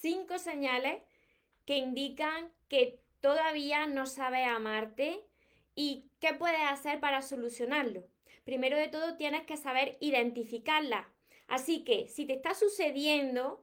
cinco señales que indican que todavía no sabes amarte y qué puedes hacer para solucionarlo. Primero de todo tienes que saber identificarla. Así que si te está sucediendo,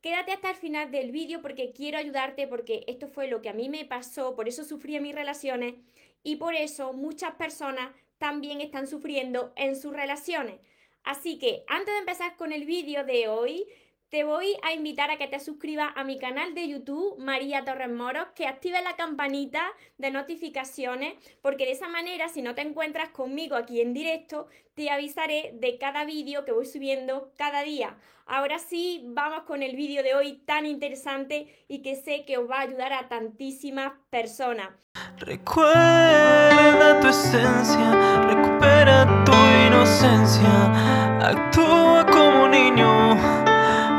quédate hasta el final del vídeo porque quiero ayudarte porque esto fue lo que a mí me pasó, por eso sufrí en mis relaciones y por eso muchas personas también están sufriendo en sus relaciones. Así que antes de empezar con el vídeo de hoy, te voy a invitar a que te suscribas a mi canal de YouTube, María Torres Moros, que actives la campanita de notificaciones, porque de esa manera, si no te encuentras conmigo aquí en directo, te avisaré de cada vídeo que voy subiendo cada día. Ahora sí, vamos con el vídeo de hoy tan interesante y que sé que os va a ayudar a tantísimas personas. Recuerda tu esencia, recupera tu inocencia, actúa como niño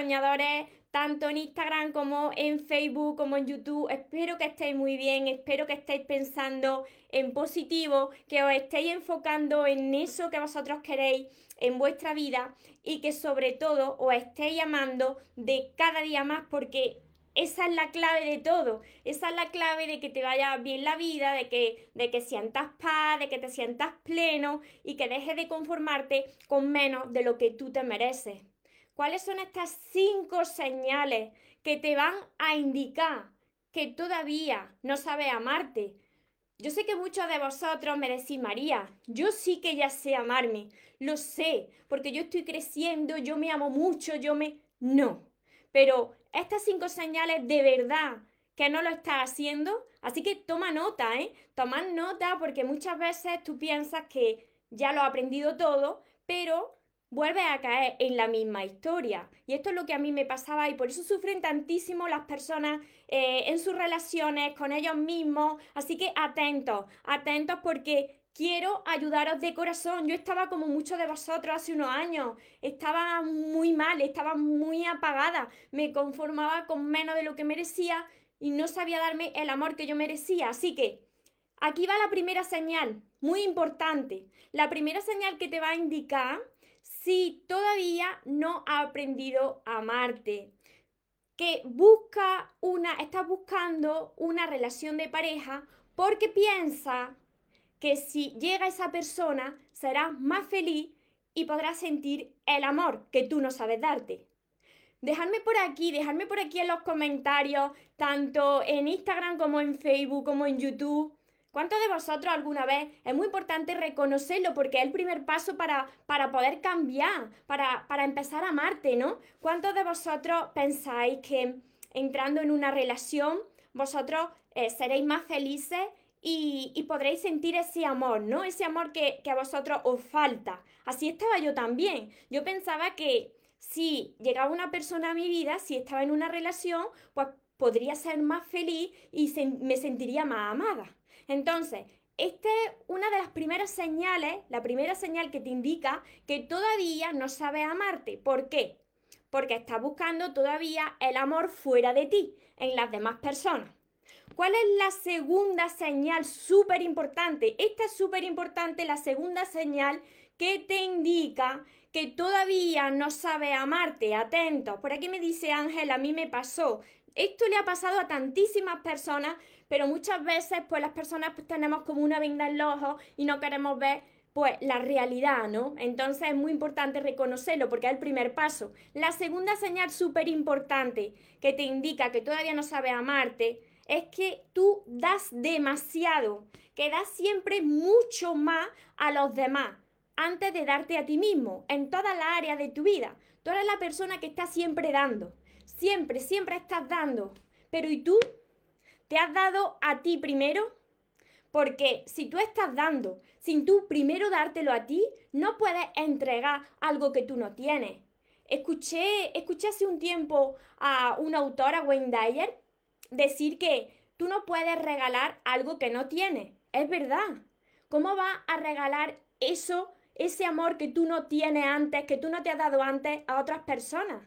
Soñadores tanto en Instagram como en Facebook, como en YouTube. Espero que estéis muy bien, espero que estéis pensando en positivo, que os estéis enfocando en eso que vosotros queréis en vuestra vida y que sobre todo os estéis amando de cada día más porque esa es la clave de todo. Esa es la clave de que te vaya bien la vida, de que, de que sientas paz, de que te sientas pleno y que dejes de conformarte con menos de lo que tú te mereces. ¿Cuáles son estas cinco señales que te van a indicar que todavía no sabes amarte? Yo sé que muchos de vosotros me decís, María, yo sí que ya sé amarme, lo sé, porque yo estoy creciendo, yo me amo mucho, yo me... No, pero estas cinco señales de verdad que no lo estás haciendo, así que toma nota, ¿eh? Toma nota porque muchas veces tú piensas que ya lo has aprendido todo, pero vuelve a caer en la misma historia. Y esto es lo que a mí me pasaba y por eso sufren tantísimo las personas eh, en sus relaciones con ellos mismos. Así que atentos, atentos porque quiero ayudaros de corazón. Yo estaba como muchos de vosotros hace unos años. Estaba muy mal, estaba muy apagada. Me conformaba con menos de lo que merecía y no sabía darme el amor que yo merecía. Así que aquí va la primera señal, muy importante. La primera señal que te va a indicar si todavía no ha aprendido a amarte, que busca una, está buscando una relación de pareja porque piensa que si llega esa persona será más feliz y podrás sentir el amor que tú no sabes darte. Dejadme por aquí, dejadme por aquí en los comentarios, tanto en Instagram como en Facebook como en YouTube, ¿Cuántos de vosotros alguna vez es muy importante reconocerlo porque es el primer paso para, para poder cambiar, para, para empezar a amarte, ¿no? ¿Cuántos de vosotros pensáis que entrando en una relación vosotros eh, seréis más felices y, y, podréis sentir ese amor, ¿no? Ese amor que, que a vosotros os falta. Así estaba yo también. Yo pensaba que si llegaba una persona a mi vida, si estaba en una relación, pues podría ser más feliz y me sentiría más amada. Entonces, esta es una de las primeras señales, la primera señal que te indica que todavía no sabes amarte. ¿Por qué? Porque estás buscando todavía el amor fuera de ti, en las demás personas. ¿Cuál es la segunda señal súper importante? Esta es súper importante, la segunda señal que te indica que todavía no sabes amarte. Atento. Por aquí me dice Ángel, a mí me pasó. Esto le ha pasado a tantísimas personas pero muchas veces pues las personas pues, tenemos como una venda en los ojos y no queremos ver pues la realidad, ¿no? Entonces es muy importante reconocerlo porque es el primer paso. La segunda señal súper importante que te indica que todavía no sabes amarte es que tú das demasiado, que das siempre mucho más a los demás antes de darte a ti mismo en toda la área de tu vida. Tú eres la persona que está siempre dando, siempre, siempre estás dando. Pero ¿y tú? ¿Te has dado a ti primero? Porque si tú estás dando sin tú primero dártelo a ti, no puedes entregar algo que tú no tienes. Escuché, escuché hace un tiempo a una autora, Wayne Dyer, decir que tú no puedes regalar algo que no tienes. Es verdad. ¿Cómo vas a regalar eso ese amor que tú no tienes antes, que tú no te has dado antes a otras personas.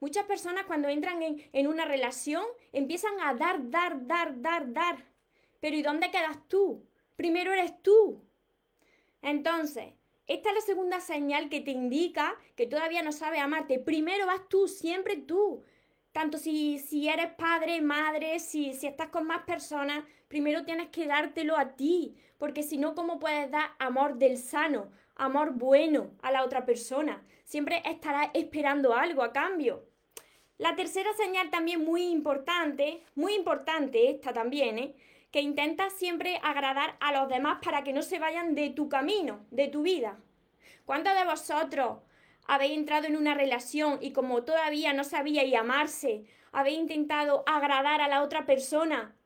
Muchas personas cuando entran en, en una relación empiezan a dar, dar, dar, dar, dar. Pero ¿y dónde quedas tú? Primero eres tú. Entonces, esta es la segunda señal que te indica que todavía no sabes amarte. Primero vas tú, siempre tú. Tanto si, si eres padre, madre, si, si estás con más personas, primero tienes que dártelo a ti. Porque si no, ¿cómo puedes dar amor del sano, amor bueno a la otra persona? Siempre estarás esperando algo a cambio. La tercera señal también muy importante, muy importante esta también, ¿eh? que intentas siempre agradar a los demás para que no se vayan de tu camino, de tu vida. ¿Cuántos de vosotros habéis entrado en una relación y como todavía no sabíais amarse, habéis intentado agradar a la otra persona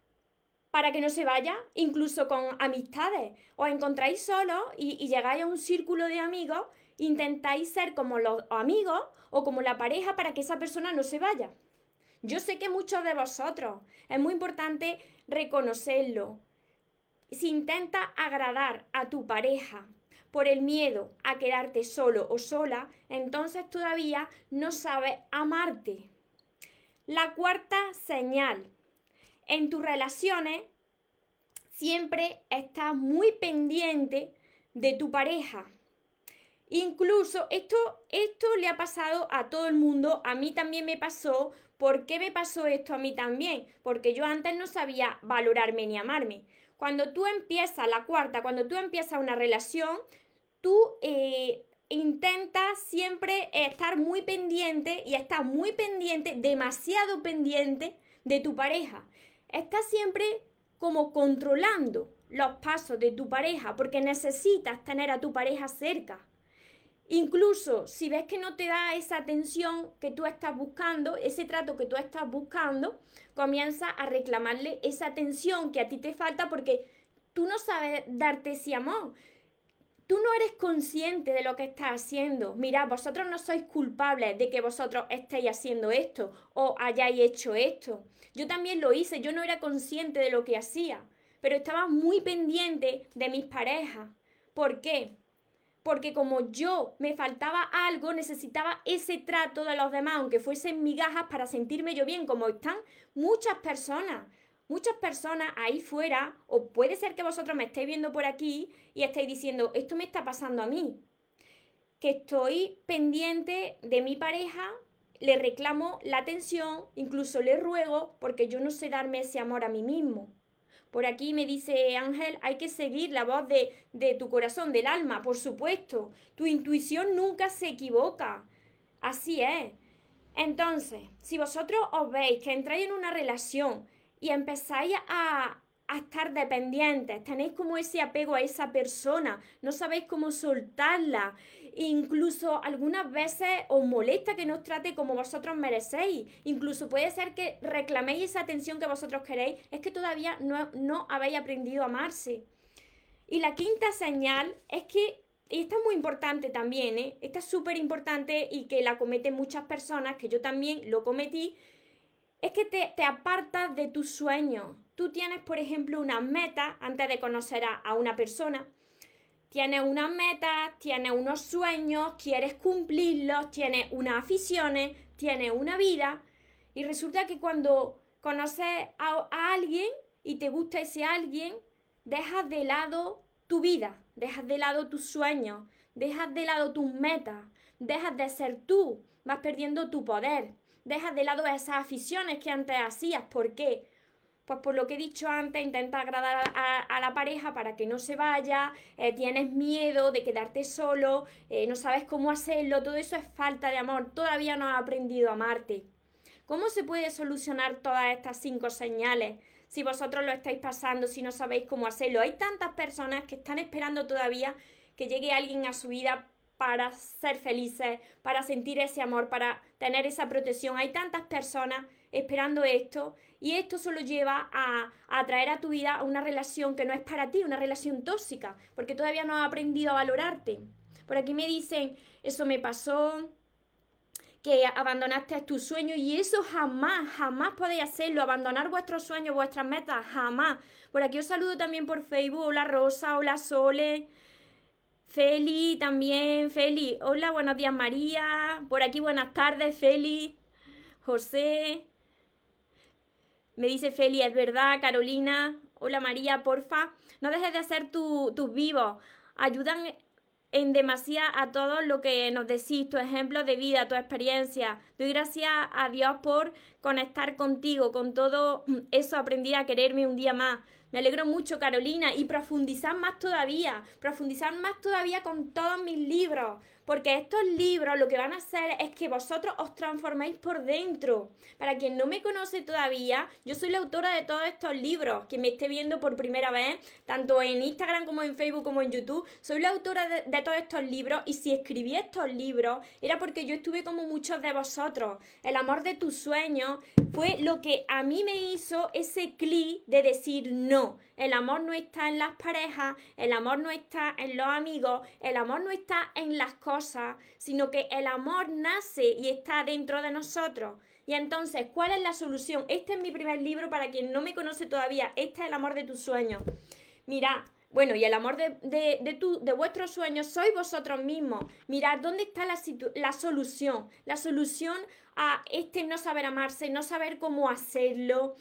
para que no se vaya, incluso con amistades? Os encontráis solos y, y llegáis a un círculo de amigos, intentáis ser como los amigos o como la pareja para que esa persona no se vaya. Yo sé que muchos de vosotros es muy importante reconocerlo. Si intentas agradar a tu pareja por el miedo a quedarte solo o sola, entonces todavía no sabes amarte. La cuarta señal. En tus relaciones siempre estás muy pendiente de tu pareja. Incluso esto, esto le ha pasado a todo el mundo, a mí también me pasó ¿Por qué me pasó esto a mí también? Porque yo antes no sabía valorarme ni amarme. Cuando tú empiezas la cuarta, cuando tú empiezas una relación, tú eh, intentas siempre estar muy pendiente y estás muy pendiente, demasiado pendiente de tu pareja. Estás siempre como controlando los pasos de tu pareja porque necesitas tener a tu pareja cerca. Incluso si ves que no te da esa atención que tú estás buscando, ese trato que tú estás buscando, comienza a reclamarle esa atención que a ti te falta porque tú no sabes darte ese amor. Tú no eres consciente de lo que estás haciendo. Mira, vosotros no sois culpables de que vosotros estéis haciendo esto o hayáis hecho esto. Yo también lo hice, yo no era consciente de lo que hacía, pero estaba muy pendiente de mis parejas. ¿Por qué? Porque como yo me faltaba algo, necesitaba ese trato de los demás, aunque fuesen migajas, para sentirme yo bien, como están muchas personas. Muchas personas ahí fuera, o puede ser que vosotros me estéis viendo por aquí y estéis diciendo, esto me está pasando a mí, que estoy pendiente de mi pareja, le reclamo la atención, incluso le ruego, porque yo no sé darme ese amor a mí mismo. Por aquí me dice Ángel, hay que seguir la voz de, de tu corazón, del alma, por supuesto. Tu intuición nunca se equivoca. Así es. Entonces, si vosotros os veis que entráis en una relación y empezáis a, a estar dependientes, tenéis como ese apego a esa persona, no sabéis cómo soltarla, incluso algunas veces os molesta que no os trate como vosotros merecéis, incluso puede ser que reclaméis esa atención que vosotros queréis, es que todavía no, no habéis aprendido a amarse. Y la quinta señal es que, y esta es muy importante también, ¿eh? esta es súper importante y que la cometen muchas personas, que yo también lo cometí, es que te, te apartas de tus sueños tú tienes, por ejemplo, una meta antes de conocer a, una persona. Tienes una meta, tienes unos sueños, quieres cumplirlos, tienes unas aficiones, tienes una vida. Y resulta que cuando conoces a, a alguien y te gusta ese alguien, dejas de lado tu vida, dejas de lado tus sueños, dejas de lado tus metas, dejas de ser tú, vas perdiendo tu poder, dejas de lado esas aficiones que antes hacías. ¿Por qué? Pues por lo que he dicho antes, intenta agradar a, la pareja para que no se vaya, eh, tienes miedo de quedarte solo, eh, no sabes cómo hacerlo, todo eso es falta de amor, todavía no has aprendido a amarte. ¿Cómo se puede solucionar todas estas cinco señales? Si vosotros lo estáis pasando, si no sabéis cómo hacerlo. Hay tantas personas que están esperando todavía que llegue alguien a su vida para ser felices, para sentir ese amor, para tener esa protección. Hay tantas personas esperando esto y esto solo lleva a, atraer a tu vida a una relación que no es para ti, una relación tóxica, porque todavía no has aprendido a valorarte. Por aquí me dicen, eso me pasó, que abandonaste tus sueños y eso jamás, jamás podéis hacerlo, abandonar vuestros sueños, vuestras metas, jamás. Por aquí os saludo también por Facebook, hola Rosa, hola Sole. Feli también, Feli. Hola, buenos días María. Por aquí buenas tardes, Feli. José. Me dice Feli, es verdad, Carolina. Hola María, porfa. No dejes de hacer tus vivos. Ayudan en demasía a todo lo que nos decís, tu ejemplo de vida, tu experiencia. Doy gracias a Dios por conectar contigo, con todo eso aprendí a quererme un día más. Me alegro mucho, Carolina, y profundizar más todavía, profundizar más todavía con todos mis libros, porque estos libros lo que van a hacer es que vosotros os transforméis por dentro. Para quien no me conoce todavía, yo soy la autora de todos estos libros, que me esté viendo por primera vez, tanto en Instagram como en Facebook como en YouTube. Soy la autora de, de todos estos libros y si escribí estos libros era porque yo estuve como muchos de vosotros. El amor de tus sueños fue lo que a mí me hizo ese clic de decir no. El amor no está en las parejas, el amor no está en los amigos, el amor no está en las cosas, sino que el amor nace y está dentro de nosotros. Y entonces, ¿cuál es la solución? Este es mi primer libro para quien no me conoce todavía. Este es el amor de tus sueños. Mira, bueno, y el amor de, de, tu, de vuestros sueños sois vosotros mismos. Mirad dónde está la, la solución. La solución a este no saber amarse, no saber cómo hacerlo,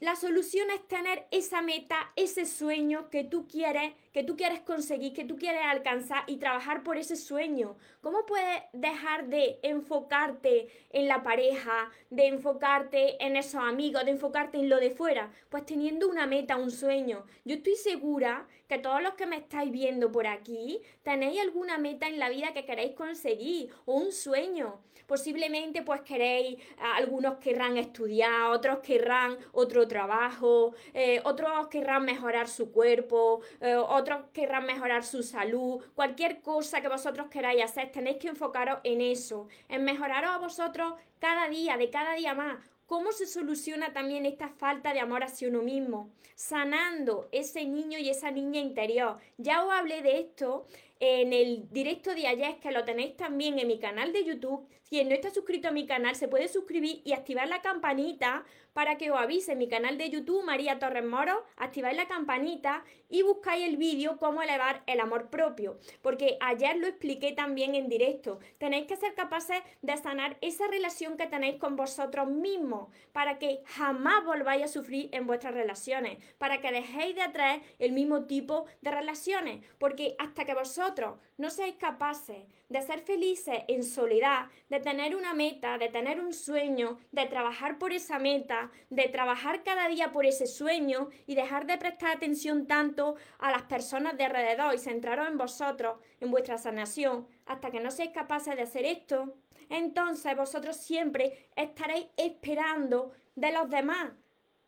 la solución es tener esa meta, ese sueño que tú quieres, que tú quieres conseguir, que tú quieres alcanzar y trabajar por ese sueño. ¿Cómo puedes dejar de enfocarte en la pareja, de enfocarte en esos amigos, de enfocarte en lo de fuera? Pues teniendo una meta, un sueño. Yo estoy segura que todos los que me estáis viendo por aquí tenéis alguna meta en la vida que queréis conseguir o un sueño. Posiblemente pues queréis, algunos querrán estudiar, otros querrán otro trabajo, eh, otros querrán mejorar su cuerpo, eh, otros querrán mejorar su salud, cualquier cosa que vosotros queráis hacer, tenéis que enfocaros en eso, en mejoraros a vosotros cada día, de cada día más. ¿Cómo se soluciona también esta falta de amor hacia uno mismo? Sanando ese niño y esa niña interior. Ya os hablé de esto en el directo de ayer, que lo tenéis también en mi canal de YouTube. Si no está suscrito a mi canal, se puede suscribir y activar la campanita para que os avise mi canal de YouTube, María Torres Moro, activáis la campanita y buscáis el vídeo cómo elevar el amor propio, porque ayer lo expliqué también en directo. Tenéis que ser capaces de sanar esa relación que tenéis con vosotros mismos para que jamás volváis a sufrir en vuestras relaciones, para que dejéis de atraer el mismo tipo de relaciones, porque hasta que vosotros no seáis capaces de ser felices en soledad, de tener una meta, de tener un sueño, de trabajar por esa meta, de trabajar cada día por ese sueño y dejar de prestar atención tanto a las personas de alrededor y centraros en vosotros, en vuestra sanación, hasta que no seáis capaces de hacer esto, entonces vosotros siempre estaréis esperando de los demás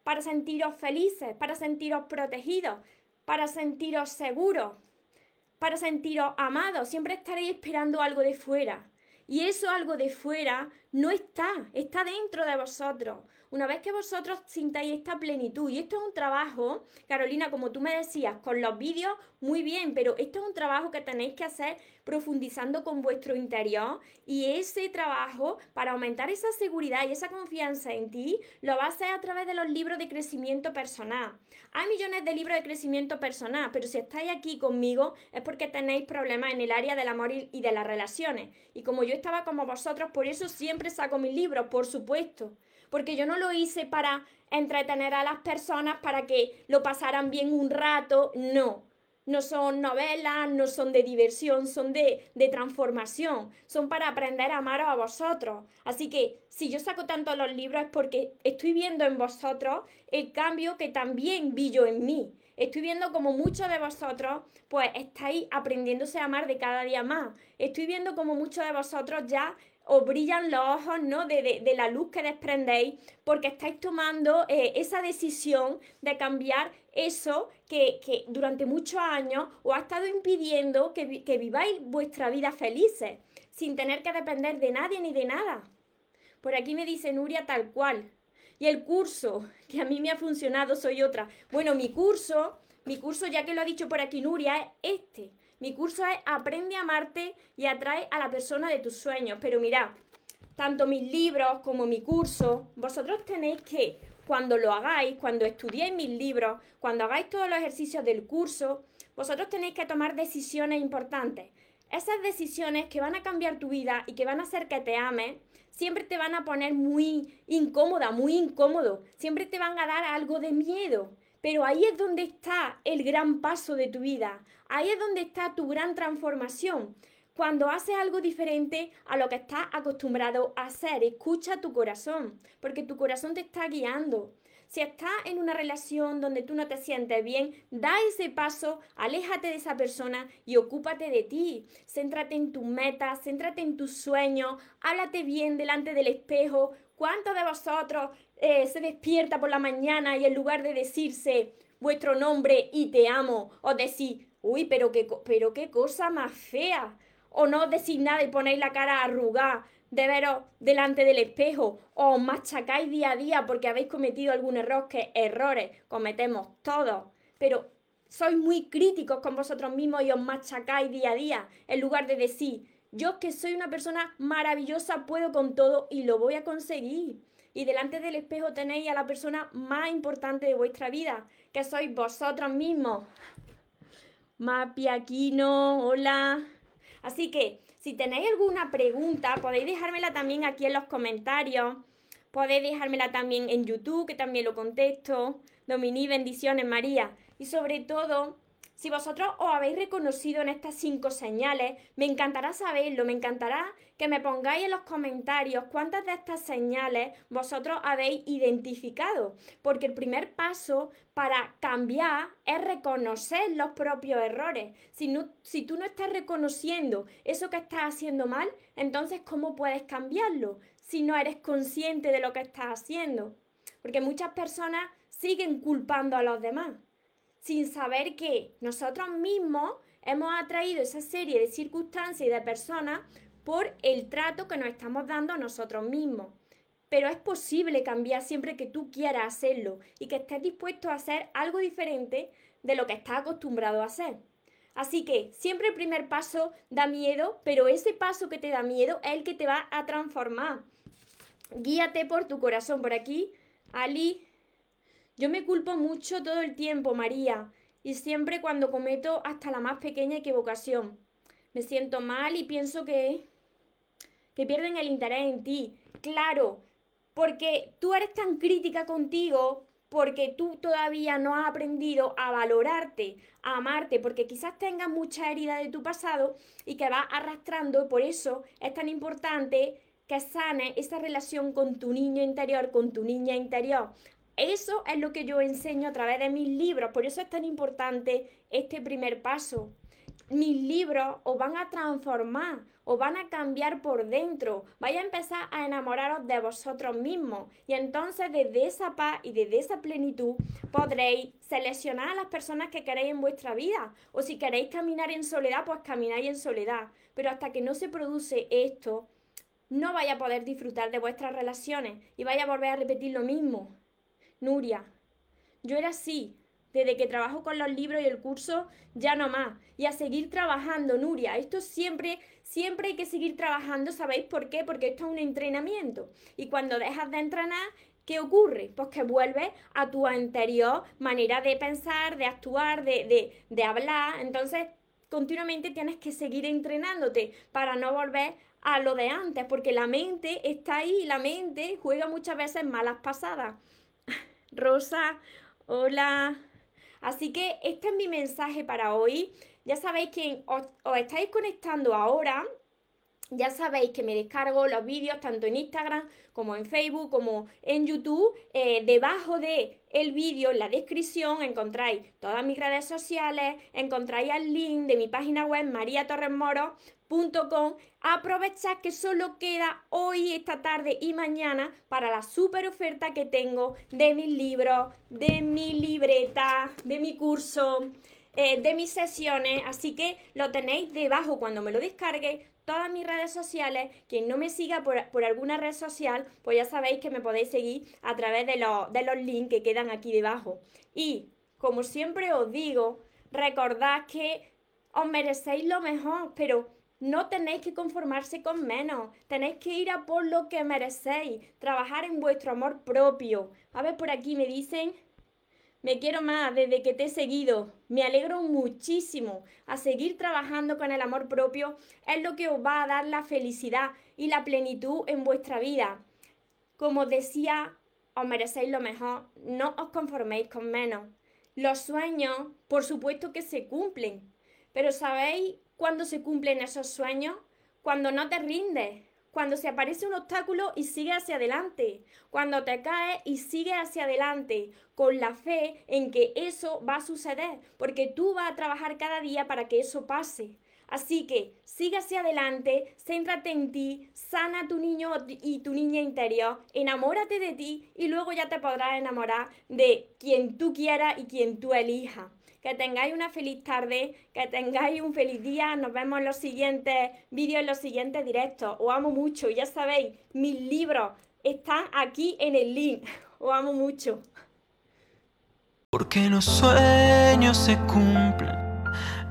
para sentiros felices, para sentiros protegidos, para sentiros seguros para sentiros amados, siempre estaréis esperando algo de fuera. Y eso algo de fuera no está, está dentro de vosotros. Una vez que vosotros sintáis esta plenitud, y esto es un trabajo, Carolina, como tú me decías, con los vídeos, muy bien, pero esto es un trabajo que tenéis que hacer profundizando con vuestro interior y ese trabajo para aumentar esa seguridad y esa confianza en ti lo va a hacer a través de los libros de crecimiento personal. Hay millones de libros de crecimiento personal, pero si estáis aquí conmigo es porque tenéis problemas en el área del amor y de las relaciones. Y como yo estaba como vosotros, por eso siempre saco mis libros, por supuesto porque yo no lo hice para entretener a las personas para que lo pasaran bien un rato, no. No son novelas, no son de diversión, son de, de transformación, son para aprender a amaros a vosotros. Así que si yo saco tanto los libros es porque estoy viendo en vosotros el cambio que también vi yo en mí. Estoy viendo como muchos de vosotros pues estáis aprendiéndose a amar de cada día más. Estoy viendo como muchos de vosotros ya os brillan los ojos, ¿no? De, la luz que desprendéis, porque estáis tomando eh, esa decisión de cambiar eso que, durante muchos años os ha estado impidiendo que, que viváis vuestra vida felices, sin tener que depender de nadie ni de nada. Por aquí me dice Nuria tal cual. Y el curso que a mí me ha funcionado soy otra. Bueno, mi curso, mi curso, ya que lo ha dicho por aquí Nuria, es este. Mi curso es Aprende a amarte y atrae a la persona de tus sueños. Pero mirad, tanto mis libros como mi curso, vosotros tenéis que, cuando lo hagáis, cuando estudiéis mis libros, cuando hagáis todos los ejercicios del curso, vosotros tenéis que tomar decisiones importantes. Esas decisiones que van a cambiar tu vida y que van a hacer que te ames, siempre te van a poner muy incómoda, muy incómodo. Siempre te van a dar algo de miedo. Pero ahí es donde está el gran paso de tu vida. Ahí es donde está tu gran transformación. Cuando haces algo diferente a lo que estás acostumbrado a hacer, escucha tu corazón, porque tu corazón te está guiando. Si estás en una relación donde tú no te sientes bien, da ese paso, aléjate de esa persona y ocúpate de ti. Céntrate en tus metas, céntrate en tus sueños, háblate bien delante del espejo. ¿Cuántos de vosotros eh, se despierta por la mañana y en lugar de decirse vuestro nombre y te amo, os decís, uy, pero qué, pero qué cosa más fea? O no decís nada y ponéis la cara arrugada de veros delante del espejo o os machacáis día a día porque habéis cometido algún error, que errores cometemos todos, pero sois muy críticos con vosotros mismos y os machacáis día a día, en lugar de decir, yo que soy una persona maravillosa, puedo con todo y lo voy a conseguir. Y delante del espejo tenéis a la persona más importante de vuestra vida, que sois vosotros mismos. Mapi Aquino, hola. Así que si tenéis alguna pregunta, podéis dejármela también aquí en los comentarios. Podéis dejármela también en YouTube, que también lo contesto. Domini, bendiciones, María. Y sobre todo, si vosotros os habéis reconocido en estas cinco señales, me encantará saberlo, me encantará que me pongáis en los comentarios cuántas de estas señales vosotros habéis identificado, porque el primer paso para cambiar es reconocer los propios errores. Si, si tú no estás reconociendo eso que estás haciendo mal, entonces ¿cómo puedes cambiarlo si no eres consciente de lo que estás haciendo? Porque muchas personas siguen culpando a los demás sin saber que nosotros mismos hemos atraído esa serie de circunstancias y de personas por el trato que nos estamos dando a nosotros mismos. Pero es posible cambiar siempre que tú quieras hacerlo y que estés dispuesto a hacer algo diferente de lo que estás acostumbrado a hacer. Así que siempre el primer paso da miedo, pero ese paso que te da miedo es el que te va a transformar. Guíate por tu corazón. Por aquí, Ali yo me culpo mucho todo el tiempo, María, y siempre cuando cometo hasta la más pequeña equivocación. Me siento mal y pienso que que pierden el interés en ti. Claro, porque tú eres tan crítica contigo porque tú todavía no has aprendido a valorarte, a amarte, porque quizás tengas mucha herida de tu pasado y que vas arrastrando, por eso es tan importante que sane esa relación con tu niño interior, con tu niña interior. Eso es lo que yo enseño a través de mis libros, por eso es tan importante este primer paso. Mis libros os van a transformar, os van a cambiar por dentro, vais a empezar a enamoraros de vosotros mismos. Y entonces desde esa paz y desde esa plenitud podréis seleccionar a las personas que queréis en vuestra vida. O si queréis caminar en soledad, pues camináis en soledad, pero hasta que no se produce esto, no vais a poder disfrutar de vuestras relaciones. Y vais a volver a repetir lo mismo. Nuria, yo era así. Desde que trabajo con los libros y el curso, ya no más. Y a seguir trabajando, Nuria. Esto siempre, siempre hay que seguir trabajando. ¿Sabéis por qué? Porque esto es un entrenamiento. Y cuando dejas de entrenar, ¿qué ocurre? Pues que vuelves a tu anterior manera de pensar, de actuar, de, de, de hablar. Entonces, continuamente tienes que seguir entrenándote para no volver a lo de antes, porque la mente está ahí, la mente juega muchas veces malas pasadas. Rosa, hola. Así que este es mi mensaje para hoy. Ya sabéis que os, estáis conectando ahora. Ya sabéis que me descargo los vídeos tanto en Instagram como en Facebook como en YouTube. Eh, debajo de el vídeo, en la descripción, encontráis todas mis redes sociales, encontráis el link de mi página web mariatorresmoro.com. Aprovechad que solo queda hoy, esta tarde y mañana para la super oferta que tengo de mis libros, de mi libreta, de mi curso. Eh, de mis sesiones, así que lo tenéis debajo cuando me lo descarguéis todas mis redes sociales. Quien no me siga por, alguna red social, pues ya sabéis que me podéis seguir a través de, de los links que quedan aquí debajo. Y como siempre os digo, recordad que os merecéis lo mejor, pero no tenéis que conformarse con menos, tenéis que ir a por lo que merecéis, trabajar en vuestro amor propio. A ver, por aquí me dicen, Me quiero más desde que te he seguido. Me alegro muchísimo. A seguir trabajando con el amor propio es lo que os va a dar la felicidad y la plenitud en vuestra vida. Como decía, os merecéis lo mejor. No os conforméis con menos. Los sueños, por supuesto que se cumplen. Pero ¿sabéis cuándo se cumplen esos sueños? Cuando no te rindes, cuando se aparece un obstáculo y sigue hacia adelante, cuando te caes y sigue hacia adelante, con la fe en que eso va a suceder, porque tú vas a trabajar cada día para que eso pase. Así que sigue hacia adelante, céntrate en ti, sana a tu niño y tu niña interior, enamórate de ti y luego ya te podrás enamorar de quien tú quieras y quien tú elijas que tengáis una feliz tarde, que tengáis un feliz día. Nos vemos en los siguientes vídeos, en los siguientes directos. Os amo mucho. Ya sabéis, mis libros están aquí en el link. Os amo mucho. Porque los sueños se cumplen,